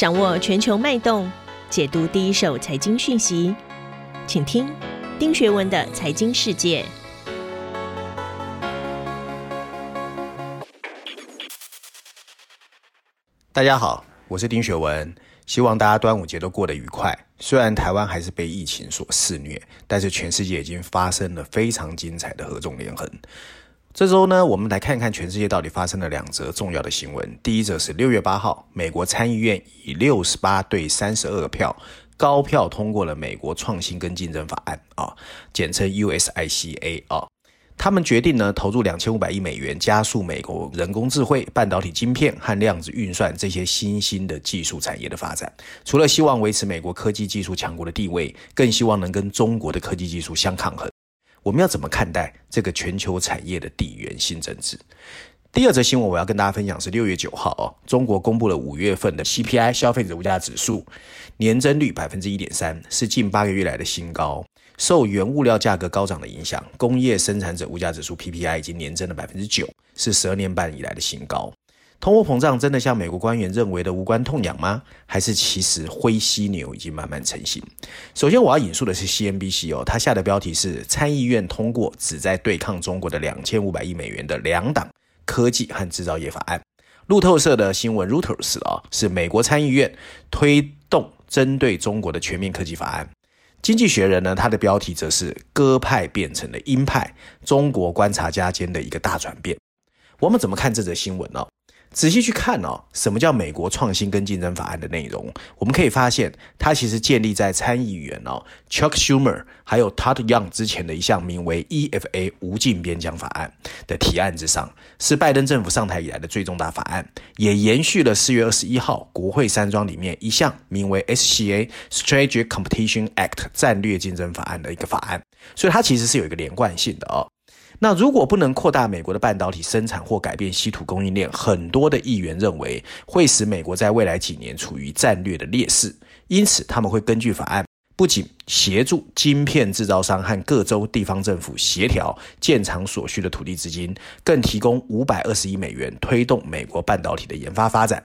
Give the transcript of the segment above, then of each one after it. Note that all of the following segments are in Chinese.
掌握全球脉动，解读第一手财经讯息，请听丁学文的财经世界。大家好，我是丁学文，希望大家端午节都过得愉快。虽然台湾还是被疫情所肆虐，但是全世界已经发生了非常精彩的合纵连横。这周呢，我们来看看全世界到底发生了两则重要的新闻。第一则是六月八号，美国参议院以六十八对三十二票高票通过了美国创新跟竞争法案啊，简称 USICA 啊。他们决定呢，投入两千五百亿美元，加速美国人工智慧、半导体晶片和量子运算这些新兴的技术产业的发展。除了希望维持美国科技技术强国的地位，更希望能跟中国的科技技术相抗衡。我们要怎么看待这个全球产业的地缘性政治？第二则新闻我要跟大家分享是六月九号哦，中国公布了五月份的 CPI 消费者物价指数年增率百分之一点三，是近八个月来的新高。受原物料价格高涨的影响，工业生产者物价指数 PPI 已经年增了百分之九，是十二年半以来的新高。通货膨胀真的像美国官员认为的无关痛痒吗？还是其实灰犀牛已经慢慢成型？首先，我要引述的是 CNBC 哦，它下的标题是参议院通过旨在对抗中国的两千五百亿美元的两党科技和制造业法案。路透社的新闻 Reuters 啊，是美国参议院推动针对中国的全面科技法案。经济学人呢，它的标题则是鸽派变成了鹰派，中国观察家间的一个大转变。我们怎么看这则新闻呢？仔细去看哦，什么叫美国创新跟竞争法案的内容？我们可以发现，它其实建立在参议员哦 Chuck Schumer 还有 Todd Young 之前的一项名为 EFA 无尽边疆法案的提案之上，是拜登政府上台以来的最重大法案，也延续了四月二十一号国会山庄里面一项名为 SCA Strategic Competition Act 战略竞争法案的一个法案，所以它其实是有一个连贯性的哦。那如果不能扩大美国的半导体生产或改变稀土供应链，很多的议员认为会使美国在未来几年处于战略的劣势。因此，他们会根据法案，不仅协助晶片制造商和各州地方政府协调建厂所需的土地资金，更提供五百二十亿美元推动美国半导体的研发发展。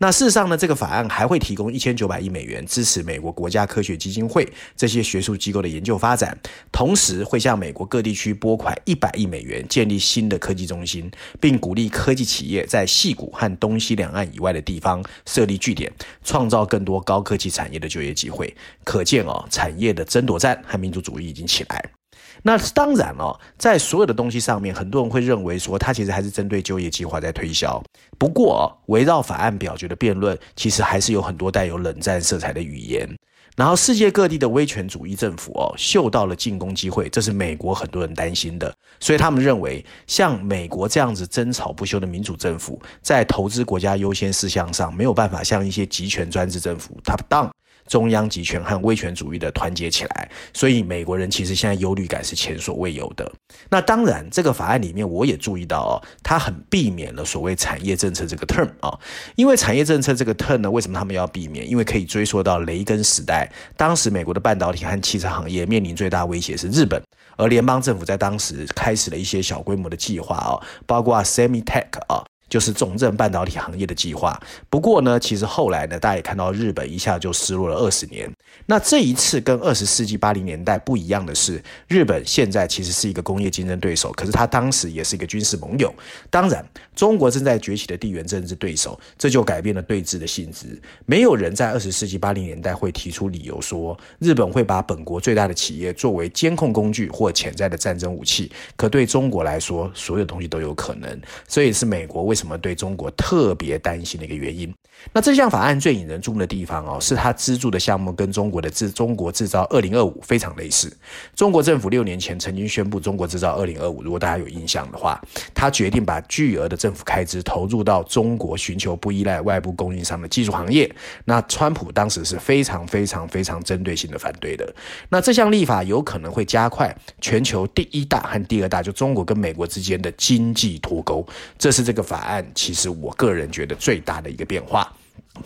那事实上呢，这个法案还会提供一千九百亿美元支持美国国家科学基金会这些学术机构的研究发展，同时会向美国各地区拨款一百亿美元建立新的科技中心，并鼓励科技企业在矽谷和东西两岸以外的地方设立据点，创造更多高科技产业的就业机会。可见哦，产业的争夺战和民族主义已经起来。那当然哦，在所有的东西上面，很多人会认为说，它其实还是针对就业计划在推销。不过，围绕法案表决的辩论，其实还是有很多带有冷战色彩的语言。然后，世界各地的威权主义政府哦，嗅到了进攻机会，这是美国很多人担心的。所以，他们认为，像美国这样子争吵不休的民主政府，在投资国家优先事项上，没有办法像一些集权专制政府 top down。中央集权和威权主义的团结起来，所以美国人其实现在忧虑感是前所未有的。那当然，这个法案里面我也注意到哦，它很避免了所谓产业政策这个 term 啊，因为产业政策这个 term 呢，为什么他们要避免？因为可以追溯到雷根时代，当时美国的半导体和汽车行业面临最大威胁是日本，而联邦政府在当时开始了一些小规模的计划啊，包括 Semi-Tech 啊。就是重振半导体行业的计划。不过呢，其实后来呢，大家也看到日本一下就失落了二十年。那这一次跟二十世纪八零年代不一样的是，日本现在其实是一个工业竞争对手，可是他当时也是一个军事盟友。当然，中国正在崛起的地缘政治对手，这就改变了对峙的性质。没有人在二十世纪八零年代会提出理由说，日本会把本国最大的企业作为监控工具或潜在的战争武器。可对中国来说，所有东西都有可能。所以是美国为什么对中国特别担心的一个原因。那这项法案最引人注目的地方哦，是它资助的项目跟中国的制中国制造二零二五非常类似。中国政府六年前曾经宣布中国制造二零二五，如果大家有印象的话，他决定把巨额的政府开支投入到中国，寻求不依赖外部供应商的技术行业。那川普当时是非常非常非常针对性的反对的。那这项立法有可能会加快全球第一大和第二大，就中国跟美国之间的经济脱钩。这是这个法案其实我个人觉得最大的一个变化。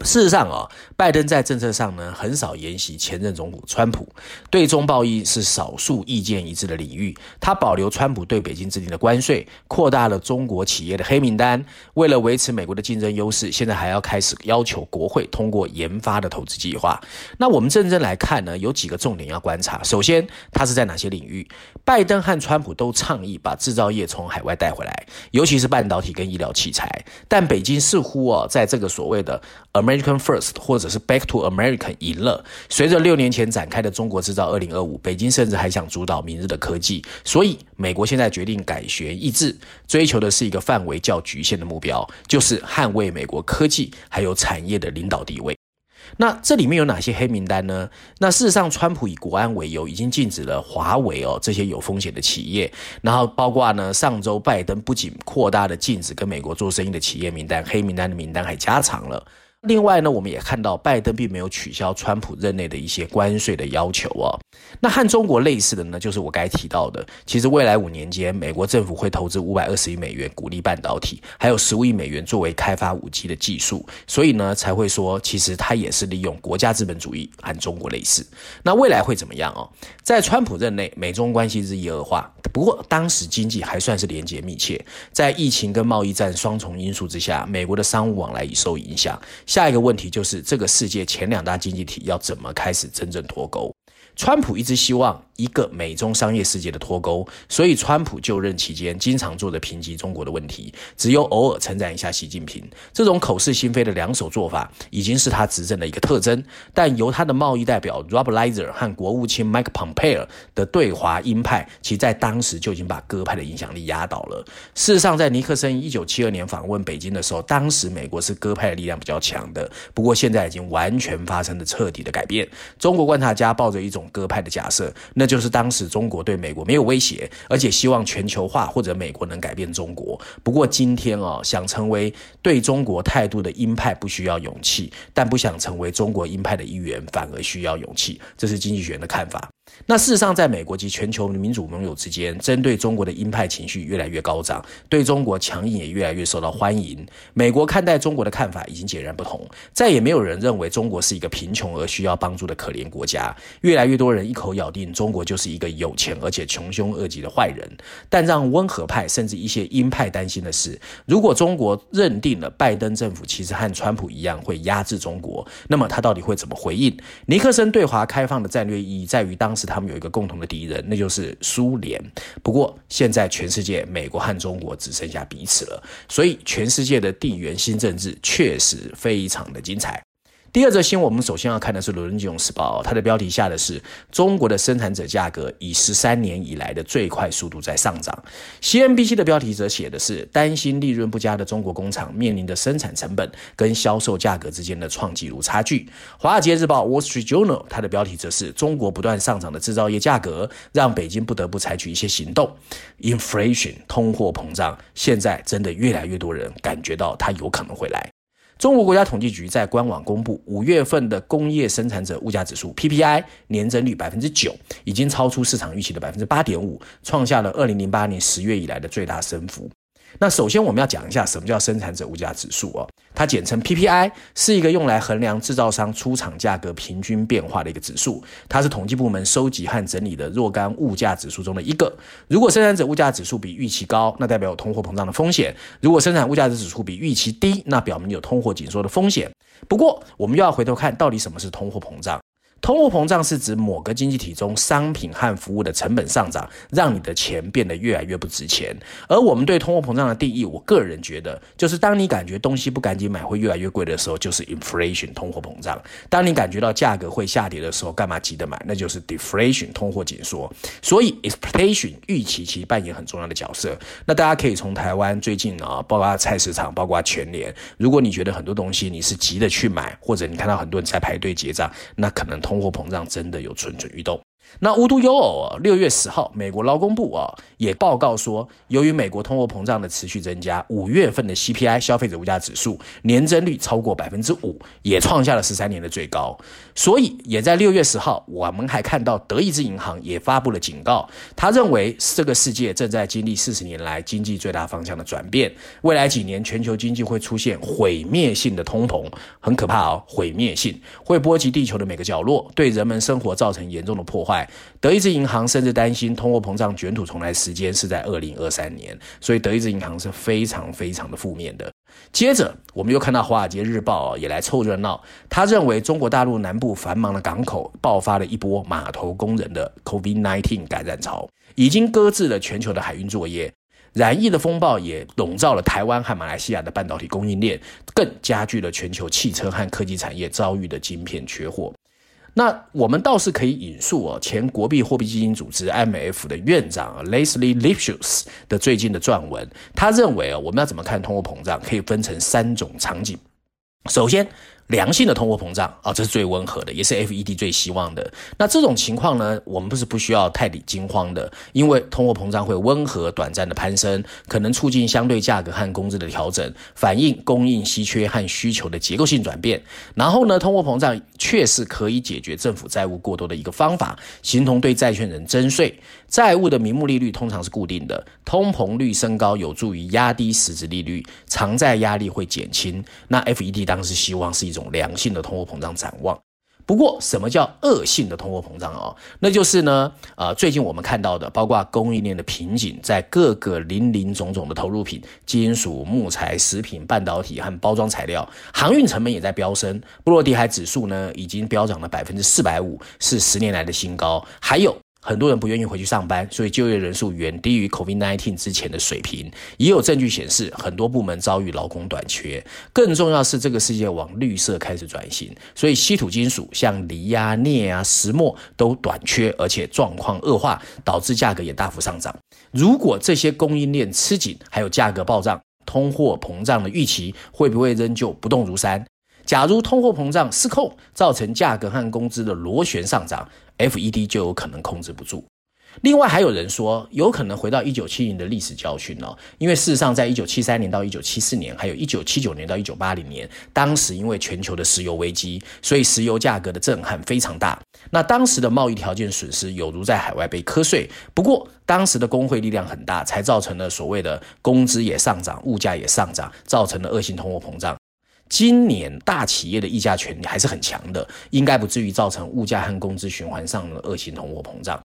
事实上啊，拜登在政策上呢，很少沿袭前任总统川普，对中贸易是少数意见一致的领域。他保留川普对北京制定的关税，扩大了中国企业的黑名单。为了维持美国的竞争优势，现在还要开始要求国会通过研发的投资计划。那我们认真来看呢，有几个重点要观察。首先，他是在哪些领域？拜登和川普都倡议把制造业从海外带回来，尤其是半导体跟医疗器材。但北京似乎哦，在这个所谓的 American First 或者是 Back to American 赢了。随着六年前展开的中国制造二零二五，北京甚至还想主导明日的科技。所以，美国现在决定改弦易辙，追求的是一个范围较局限的目标，就是捍卫美国科技还有产业的领导地位。那这里面有哪些黑名单呢？那事实上，川普以国安为由，已经禁止了华为哦这些有风险的企业。然后包括呢，上周拜登不仅扩大了禁止跟美国做生意的企业名单，黑名单的名单还加长了。另外呢，我们也看到拜登并没有取消川普任内的一些关税的要求哦。那和中国类似的呢，就是我该提到的，其实未来五年间，美国政府会投资五百二十亿美元鼓励半导体，还有十五亿美元作为开发五 G 的技术，所以呢才会说，其实它也是利用国家资本主义和中国类似。那未来会怎么样哦？在川普任内，美中关系日益恶化，不过当时经济还算是连结密切，在疫情跟贸易战双重因素之下，美国的商务往来已受影响。下一个问题就是，这个世界前两大经济体要怎么开始真正脱钩？川普一直希望一个美中商业世界的脱钩，所以川普就任期间经常做着评级中国的问题，只有偶尔称赞一下习近平。这种口是心非的两手做法已经是他执政的一个特征。但由他的贸易代表 Rob Lizer 和国务卿 Mike Pompeo 的对华鹰派，其在当时就已经把鸽派的影响力压倒了。事实上，在尼克森一九七二年访问北京的时候，当时美国是鸽派的力量比较强的。不过现在已经完全发生了彻底的改变。中国观察家抱着一种鸽派的假设，那就是当时中国对美国没有威胁，而且希望全球化或者美国能改变中国。不过今天哦，想成为对中国态度的鹰派不需要勇气，但不想成为中国鹰派的一员反而需要勇气。这是经济学人的看法。那事实上，在美国及全球民主盟友之间，针对中国的鹰派情绪越来越高涨，对中国强硬也越来越受到欢迎。美国看待中国的看法已经截然不同，再也没有人认为中国是一个贫穷而需要帮助的可怜国家。越来越多人一口咬定中国就是一个有钱而且穷凶恶极的坏人。但让温和派甚至一些鹰派担心的是，如果中国认定了拜登政府其实和川普一样会压制中国，那么他到底会怎么回应？尼克森对华开放的战略意义在于当。时时他们有一个共同的敌人，那就是苏联。不过现在全世界，美国和中国只剩下彼此了，所以全世界的地缘新政治确实非常的精彩。第二则新闻，我们首先要看的是《伦敦金融时报》，它的标题下的是中国的生产者价格以十三年以来的最快速度在上涨。CNBC 的标题则写的是担心利润不佳的中国工厂面临的生产成本跟销售价格之间的创纪录差距。《华尔街日报》（Wall Street Journal） 它的标题则是中国不断上涨的制造业价格让北京不得不采取一些行动。Inflation 通货膨胀，现在真的越来越多人感觉到它有可能会来。中国国家统计局在官网公布五月份的工业生产者物价指数 PPI 年增率百分之九，已经超出市场预期的百分之八点五，创下了二零零八年十月以来的最大升幅。那首先我们要讲一下什么叫生产者物价指数哦，它简称 PPI，是一个用来衡量制造商出厂价格平均变化的一个指数。它是统计部门收集和整理的若干物价指数中的一个。如果生产者物价指数比预期高，那代表有通货膨胀的风险；如果生产物价指数比预期低，那表明有通货紧缩的风险。不过，我们又要回头看到底什么是通货膨胀。通货膨胀是指某个经济体中商品和服务的成本上涨，让你的钱变得越来越不值钱。而我们对通货膨胀的定义，我个人觉得，就是当你感觉东西不赶紧买会越来越贵的时候，就是 inflation 通货膨胀；当你感觉到价格会下跌的时候，干嘛急着买？那就是 deflation 通货紧缩。所以 expectation 预期其实扮演很重要的角色。那大家可以从台湾最近啊，包括菜市场，包括全联，如果你觉得很多东西你是急着去买，或者你看到很多人在排队结账，那可能通。通货膨胀真的有蠢蠢欲动。那无独有偶啊，六月十号，美国劳工部啊也报告说，由于美国通货膨胀的持续增加，五月份的 CPI 消费者物价指数年增率超过百分之五，也创下了十三年的最高。所以，也在六月十号，我们还看到德意志银行也发布了警告，他认为这个世界正在经历四十年来经济最大方向的转变，未来几年全球经济会出现毁灭性的通膨，很可怕哦，毁灭性会波及地球的每个角落，对人们生活造成严重的破坏。德意志银行甚至担心通货膨胀卷土重来时间是在二零二三年，所以德意志银行是非常非常的负面的。接着，我们又看到《华尔街日报》啊也来凑热闹，他认为中国大陆南部繁忙的港口爆发了一波码头工人的 COVID-19 感染潮，已经搁置了全球的海运作业，染疫的风暴也笼罩了台湾和马来西亚的半导体供应链，更加剧了全球汽车和科技产业遭遇的晶片缺货。那我们倒是可以引述哦，前国币货币基金组织 （MF） 的院长 Leslie Lipschutz 的最近的撰文，他认为啊，我们要怎么看通货膨胀，可以分成三种场景。首先，良性的通货膨胀啊，这是最温和的，也是 FED 最希望的。那这种情况呢，我们不是不需要太理惊慌的，因为通货膨胀会温和短暂的攀升，可能促进相对价格和工资的调整，反映供应稀缺和需求的结构性转变。然后呢，通货膨胀确实可以解决政府债务过多的一个方法，形同对债权人征税。债务的名目利率通常是固定的，通膨率升高有助于压低实质利率，偿债压力会减轻。那 FED 当时希望是一种。良性的通货膨胀展望，不过什么叫恶性的通货膨胀哦？那就是呢，呃，最近我们看到的，包括供应链的瓶颈，在各个林林总总的投入品，金属、木材、食品、半导体和包装材料，航运成本也在飙升，波罗的海指数呢已经飙涨了百分之四百五，是十年来的新高，还有。很多人不愿意回去上班，所以就业人数远低于 COVID-19 之前的水平。也有证据显示，很多部门遭遇劳工短缺。更重要是，这个世界往绿色开始转型，所以稀土金属像锂啊、镍啊、石墨都短缺，而且状况恶化，导致价格也大幅上涨。如果这些供应链吃紧，还有价格暴涨，通货膨胀的预期会不会仍旧不动如山？假如通货膨胀失控，造成价格和工资的螺旋上涨。FED 就有可能控制不住。另外还有人说，有可能回到一九七零的历史教训哦，因为事实上，在一九七三年到一九七四年，还有一九七九年到一九八零年，当时因为全球的石油危机，所以石油价格的震撼非常大。那当时的贸易条件损失有如在海外被课税。不过当时的工会力量很大，才造成了所谓的工资也上涨，物价也上涨，造成了恶性通货膨胀。今年大企业的议价权还是很强的，应该不至于造成物价和工资循环上的恶性通货膨胀。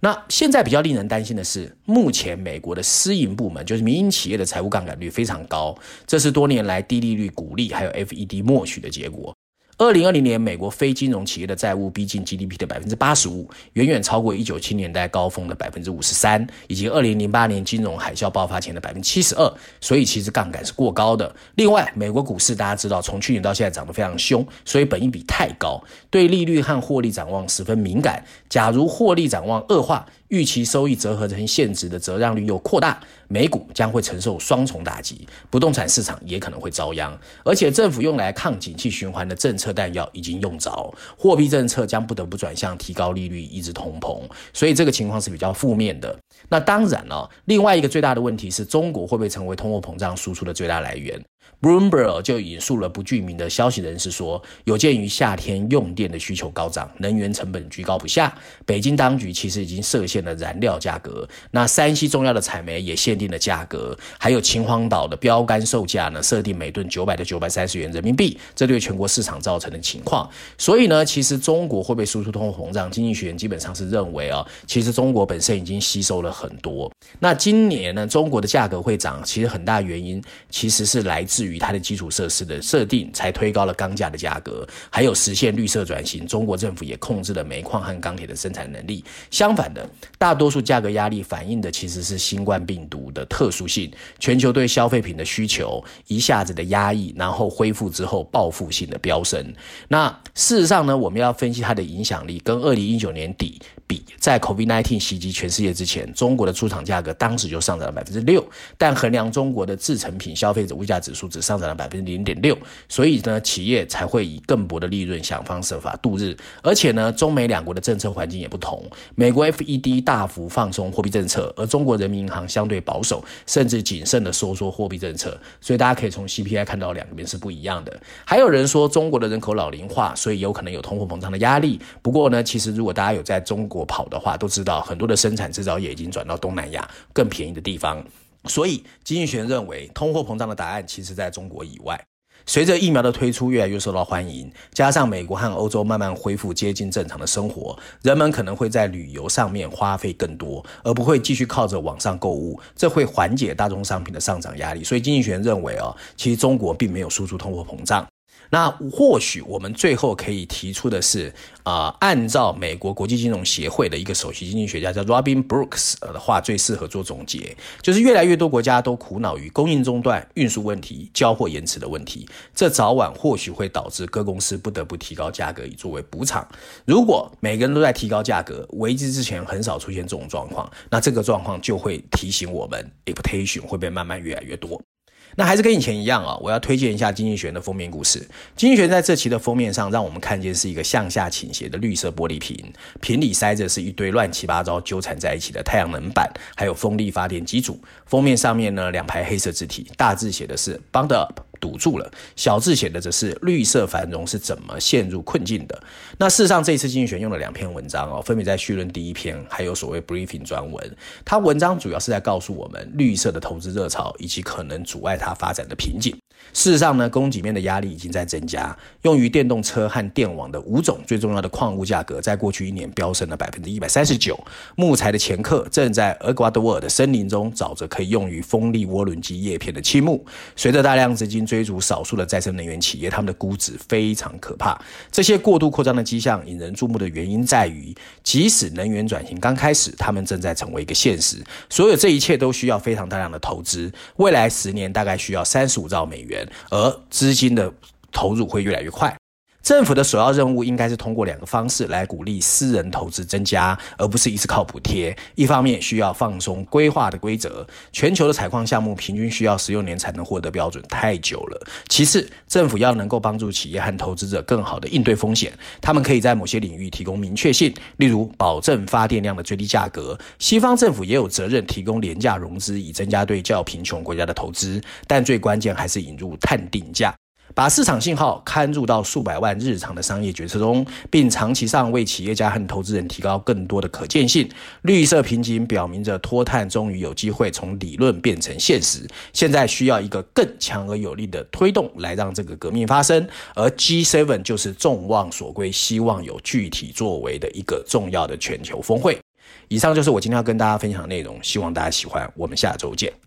那现在比较令人担心的是，目前美国的私营部门，就是民营企业的财务杠杆率非常高，这是多年来低利率鼓励还有 FED 默许的结果。二零二零年，美国非金融企业的债务逼近 GDP 的百分之八十五，远远超过一九七年代高峰的百分之五十三，以及二零零八年金融海啸爆发前的百分之七十二。所以，其实杠杆是过高的。另外，美国股市大家知道，从去年到现在涨得非常凶，所以本益比太高，对利率和获利展望十分敏感。假如获利展望恶化，预期收益折合成现值的折让率又扩大，美股将会承受双重打击，不动产市场也可能会遭殃。而且政府用来抗景气循环的政策弹药已经用着，货币政策将不得不转向提高利率抑制通膨，所以这个情况是比较负面的。那当然了，另外一个最大的问题是中国会不会成为通货膨胀输出的最大来源？Bloomberg 就引述了不具名的消息人士说，有鉴于夏天用电的需求高涨，能源成本居高不下，北京当局其实已经设限了燃料价格。那山西重要的采煤也限定了价格，还有秦皇岛的标杆售价呢，设定每吨九百到九百三十元人民币，这对全国市场造成的情况。所以呢，其实中国会被输出通货膨胀？经济学人基本上是认为啊，其实中国本身已经吸收了很多。那今年呢，中国的价格会涨，其实很大原因其实是来自至于。它的基础设施的设定，才推高了钢价的价格，还有实现绿色转型。中国政府也控制了煤矿和钢铁的生产能力。相反的，大多数价格压力反映的其实是新冠病毒的特殊性，全球对消费品的需求一下子的压抑，然后恢复之后报复性的飙升。那事实上呢，我们要分析它的影响力，跟二零一九年底比，在 COVID-19 袭击全世界之前，中国的出厂价格当时就上涨了百分之六，但衡量中国的制成品消费者物价指数只上涨了百分之零点六，所以呢，企业才会以更薄的利润想方设法度日。而且呢，中美两国的政策环境也不同，美国 FED 大幅放松货币政策，而中国人民银行相对保守，甚至谨慎的收缩货币政策。所以大家可以从 CPI 看到两边是不一样的。还有人说中国的人口老龄化，所以有可能有通货膨胀的压力。不过呢，其实如果大家有在中国跑的话，都知道很多的生产制造业已经转到东南亚更便宜的地方。所以经济学认为，通货膨胀的答案其实在中国以外。随着疫苗的推出越来越受到欢迎，加上美国和欧洲慢慢恢复接近正常的生活，人们可能会在旅游上面花费更多，而不会继续靠着网上购物，这会缓解大宗商品的上涨压力。所以经济学人认为哦，其实中国并没有输出通货膨胀。那或许我们最后可以提出的是，啊、按照美国国际金融协会的一个首席经济学家叫 Robin Brooks 的话，最适合做总结，就是越来越多国家都苦恼于供应中断、运输问题、交货延迟的问题，这早晚或许会导致各公司不得不提高价格以作为补偿。如果每个人都在提高价格，危机之前很少出现这种状况，那这个状况就会提醒我们，expectation 会被慢慢越来越多。那还是跟以前一样啊，我要推荐一下《经济学人》的封面故事。《经济学人》在这期的封面上，让我们看见是一个向下倾斜的绿色玻璃瓶，瓶里塞着是一堆乱七八糟纠缠在一起的太阳能板，还有风力发电机组。封面上面呢，两排黑色字体，大字写的是 “Bound Up”。堵住了，小字写的则是绿色繁荣是怎么陷入困境的。那事实上，这次经济学用了两篇文章哦，分别在序论第一篇，还有所谓 briefing 专文。它文章主要是在告诉我们绿色的投资热潮以及可能阻碍它发展的瓶颈。事实上呢，供给面的压力已经在增加。用于电动车和电网的五种最重要的矿物价格，在过去一年飙升了百分之一百三十九。木材的前客正在厄瓜多尔的森林中找着可以用于风力涡轮机叶片的漆木。随着大量资金追逐少数的再生能源企业，他们的估值非常可怕。这些过度扩张的迹象引人注目的原因在于，即使能源转型刚开始，他们正在成为一个现实。所有这一切都需要非常大量的投资，未来十年大概需要三十五兆美元。而资金的投入会越来越快。政府的首要任务应该是通过两个方式来鼓励私人投资增加，而不是一直靠补贴。一方面需要放松规划的规则，全球的采矿项目平均需要十六年才能获得标准，太久了。其次，政府要能够帮助企业和投资者更好地应对风险，他们可以在某些领域提供明确性，例如保证发电量的最低价格。西方政府也有责任提供廉价融资，以增加对较贫穷国家的投资，但最关键还是引入碳定价。把市场信号嵌入到数百万日常的商业决策中，并长期上为企业家和投资人提高更多的可见性。绿色瓶颈表明着脱碳终于有机会从理论变成现实。现在需要一个更强而有力的推动来让这个革命发生。而 G7 就是众望所归，希望有具体作为的一个重要的全球峰会。以上就是我今天要跟大家分享的内容，希望大家喜欢。我们下周见。